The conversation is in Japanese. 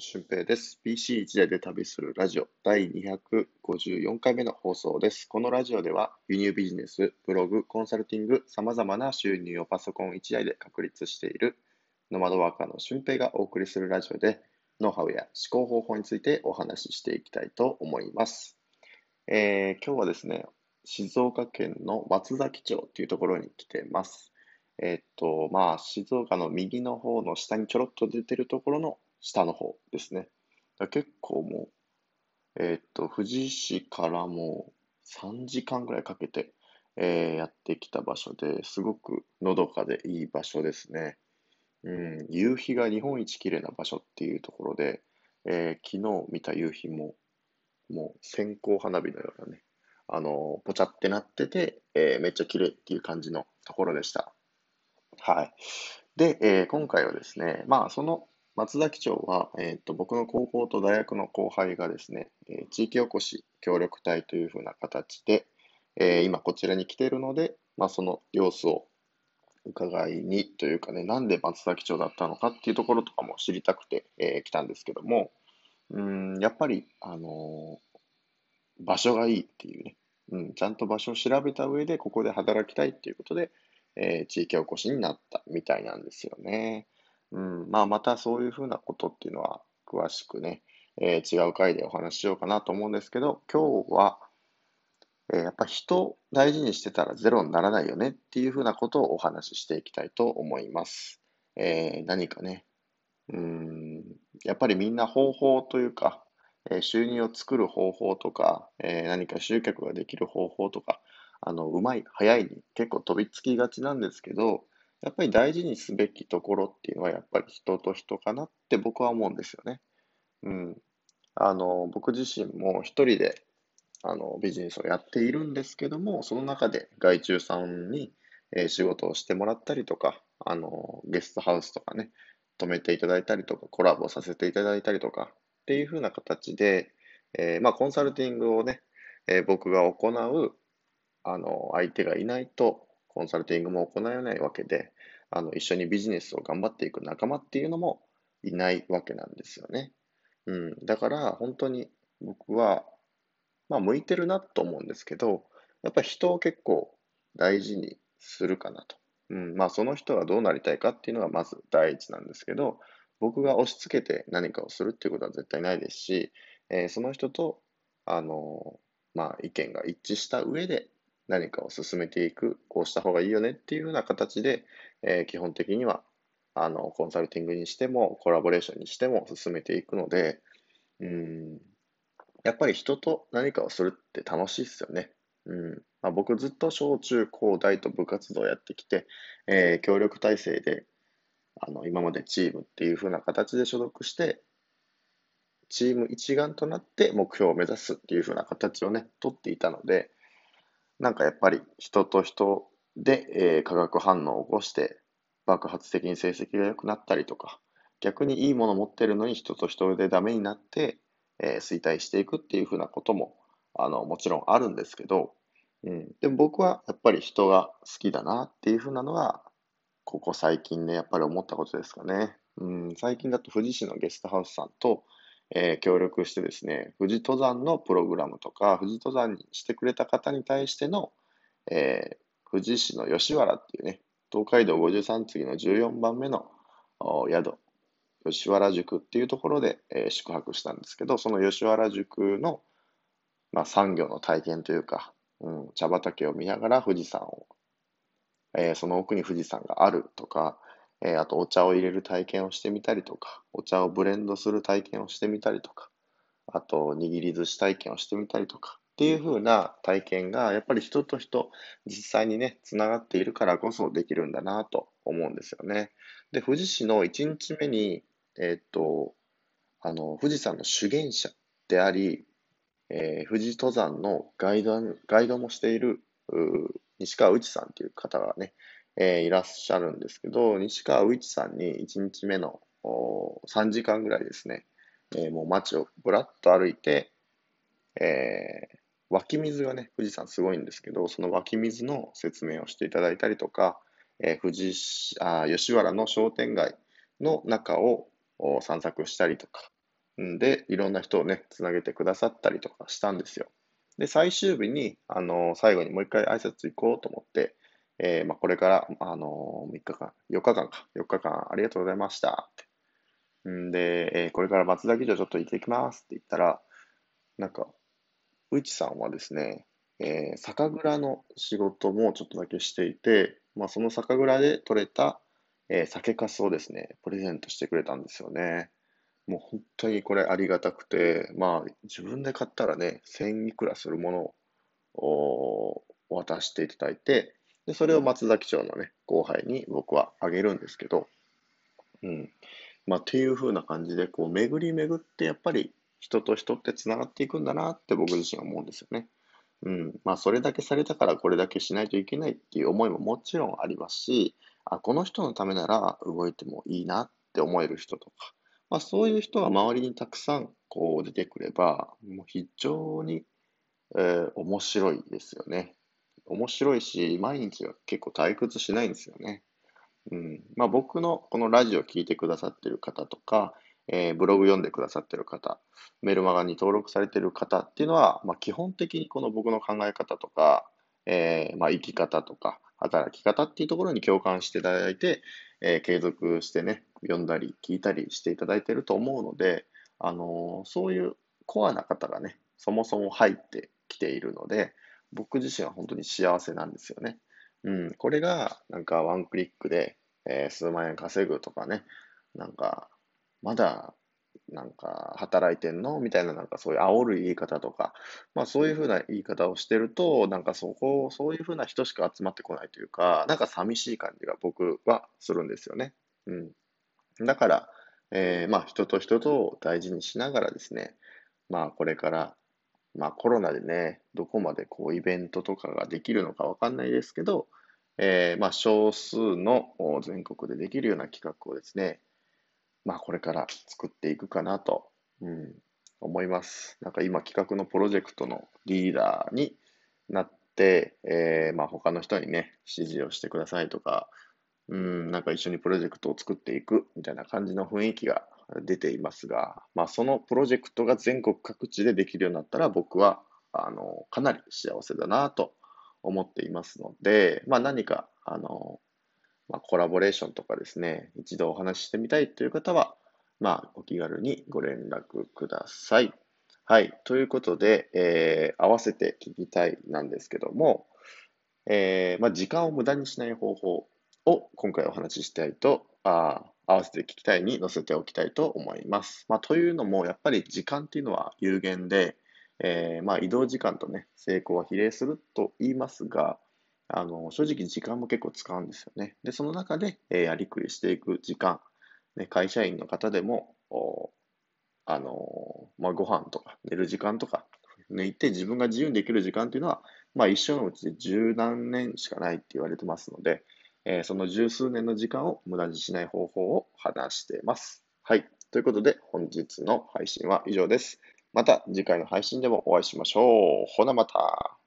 俊平です。PC 一台で旅するラジオ第254回目の放送です。このラジオでは輸入ビジネス、ブログ、コンサルティング、様々な収入をパソコン一台で確立しているノマドワーカーの俊平がお送りするラジオでノウハウや思考方法についてお話ししていきたいと思います。えー、今日はですね、静岡県の松崎町というところに来てます。えっと、まあ、静岡の右の方の下にちょろっと出てるところの下の方ですね。結構もう、えっと、富士市からもう3時間ぐらいかけて、えー、やってきた場所ですごくのどかでいい場所ですね。うん、夕日が日本一綺麗な場所っていうところで、えー、昨日見た夕日も、もう線香花火のようなね、あの、ぽちゃってなってて、えー、めっちゃ綺麗っていう感じのところでした。はい。で、えー、今回はですね、まあ、その松崎町は、えーと、僕の高校と大学の後輩がですね、えー、地域おこし協力隊というふうな形で、えー、今こちらに来ているので、まあ、その様子を伺いにというかね、なんで松崎町だったのかっていうところとかも知りたくて、えー、来たんですけども、うん、やっぱり、あの場所がいいっていうね、うん、ちゃんと場所を調べた上で、ここで働きたいっていうことで、えー、地域おこしになったみたいなんですよね。うん、まあ、またそういうふうなことっていうのは、詳しくね、えー、違う回でお話ししようかなと思うんですけど、今日は、えー、やっぱ人大事にしてたらゼロにならないよねっていうふうなことをお話ししていきたいと思います。えー、何かね、うん、やっぱりみんな方法というか、え収入を作る方法とか、え何か集客ができる方法とか、あの、うまい、早いに結構飛びつきがちなんですけど、やっぱり大事にすべきところっていうのはやっぱり人と人かなって僕は思うんですよね。うん。あの、僕自身も一人であのビジネスをやっているんですけども、その中で外注さんに、えー、仕事をしてもらったりとか、あの、ゲストハウスとかね、泊めていただいたりとか、コラボさせていただいたりとかっていう風な形で、えー、まあ、コンサルティングをね、えー、僕が行う、あの、相手がいないと、コンサルティングも行えないわけで、あの、一緒にビジネスを頑張っていく仲間っていうのもいないわけなんですよね。うん。だから、本当に僕は、まあ、向いてるなと思うんですけど、やっぱり人を結構大事にするかなと。うん。まあ、その人がどうなりたいかっていうのがまず第一なんですけど、僕が押し付けて何かをするっていうことは絶対ないですし、えー、その人と、あのまあ、意見が一致した上で何かを進めていく、こうした方がいいよねっていうような形で、えー、基本的にはあのコンサルティングにしてもコラボレーションにしても進めていくので、うんやっぱり人と何かをするって楽しいですよね。うんまあ、僕ずっと小中高大と部活動やってきて、えー、協力体制であの今までチームっていう風な形で所属して、チーム一丸となって目標を目指すっていう風な形をね、取っていたので、なんかやっぱり人と人で、えー、化学反応を起こして爆発的に成績が良くなったりとか、逆にいいものを持ってるのに人と人でダメになって、えー、衰退していくっていうふうなこともあのもちろんあるんですけど、うん、でも僕はやっぱり人が好きだなっていうふうなのがここ最近ねやっぱり思ったことですかね、うん、最近だと富士市のゲストハウスさんとえー、協力してですね、富士登山のプログラムとか、富士登山にしてくれた方に対しての、えー、富士市の吉原っていうね、東海道53次の14番目の宿、吉原宿っていうところで、えー、宿泊したんですけど、その吉原宿の、まあ、産業の体験というか、うん、茶畑を見ながら富士山を、えー、その奥に富士山があるとか、えー、あとお茶を入れる体験をしてみたりとか、お茶をブレンドする体験をしてみたりとか、あと握り寿司体験をしてみたりとか、っていう風な体験が、やっぱり人と人、実際にね、つながっているからこそできるんだなと思うんですよね。で、富士市の1日目に、えー、っと、あの、富士山の修験者であり、えー、富士登山のガイド、ガイドもしている、西川内さんっていう方がね、えー、いらっしゃるんですけど、西川宇一さんに1日目の3時間ぐらいですね、えー、もう街をぶらっと歩いて、えー、湧き水がね、富士山すごいんですけど、その湧き水の説明をしていただいたりとか、えー、富士あ吉原の商店街の中を散策したりとか、んで、いろんな人をね、つなげてくださったりとかしたんですよ。で、最終日に、あの、最後にもう一回挨拶行こうと思って、えー、まあ、これから、あの、3日間、4日間か、4日間ありがとうございましたって。んで、えー、これから松崎城ちょっと行ってきますって言ったら、なんか、内さんはですね、えー、酒蔵の仕事もちょっとだけしていて、まあ、その酒蔵で採れた、えー、酒粕をですね、プレゼントしてくれたんですよね。もう本当にこれありがたくて、まあ自分で買ったらね、1000いくらするものを渡していただいて、で、それを松崎町のね、後輩に僕はあげるんですけど、うん。まあっていう風な感じで、こう巡り巡ってやっぱり人と人って繋がっていくんだなって僕自身は思うんですよね。うん。まあそれだけされたからこれだけしないといけないっていう思いももちろんありますし、あ、この人のためなら動いてもいいなって思える人とか、まあ、そういう人が周りにたくさんこう出てくれば、もう非常に、えー、面白いですよね。面白いし、毎日は結構退屈しないんですよね。うん。まあ僕のこのラジオ聴いてくださってる方とか、えー、ブログ読んでくださってる方、メルマガに登録されてる方っていうのは、まあ基本的にこの僕の考え方とか、えー、まあ生き方とか、働き方っていうところに共感していただいて、えー、継続してね、読んだり聞いたりしていただいてると思うので、あの、そういうコアな方がね、そもそも入ってきているので、僕自身は本当に幸せなんですよね。うん、これがなんかワンクリックで、えー、数万円稼ぐとかね、なんか、まだなんか、働いてんのみたいな、なんかそういう煽る言い方とか、まあそういうふうな言い方をしてると、なんかそこ、そういうふうな人しか集まってこないというか、なんか寂しい感じが僕はするんですよね。うん。だから、えー、まあ人と人とを大事にしながらですね、まあこれから、まあコロナでね、どこまでこうイベントとかができるのかわかんないですけど、えー、まあ少数の全国でできるような企画をですね、まあこれから作っていくかなと、うん、思います。なんか今企画のプロジェクトのリーダーになって、えー、まあ他の人にね、指示をしてくださいとか、うん、なんか一緒にプロジェクトを作っていくみたいな感じの雰囲気が出ていますが、まあそのプロジェクトが全国各地でできるようになったら僕は、あの、かなり幸せだなと思っていますので、まあ何か、あの、まあ、コラボレーションとかですね、一度お話ししてみたいという方は、まあ、お気軽にご連絡ください。はい。ということで、えー、合わせて聞きたいなんですけども、えー、まあ、時間を無駄にしない方法を今回お話ししたいと、あ合わせて聞きたいに載せておきたいと思います。まあ、というのも、やっぱり時間っていうのは有限で、えー、まあ、移動時間とね、成功は比例すると言いますが、あの、正直時間も結構使うんですよね。で、その中で、えー、やりくりしていく時間、ね、会社員の方でも、あの、まあ、ご飯とか寝る時間とか抜いて自分が自由にできる時間っていうのは、まあ、一生のうちで十何年しかないって言われてますので、えー、その十数年の時間を無駄にしない方法を話しています。はい。ということで、本日の配信は以上です。また次回の配信でもお会いしましょう。ほなまた。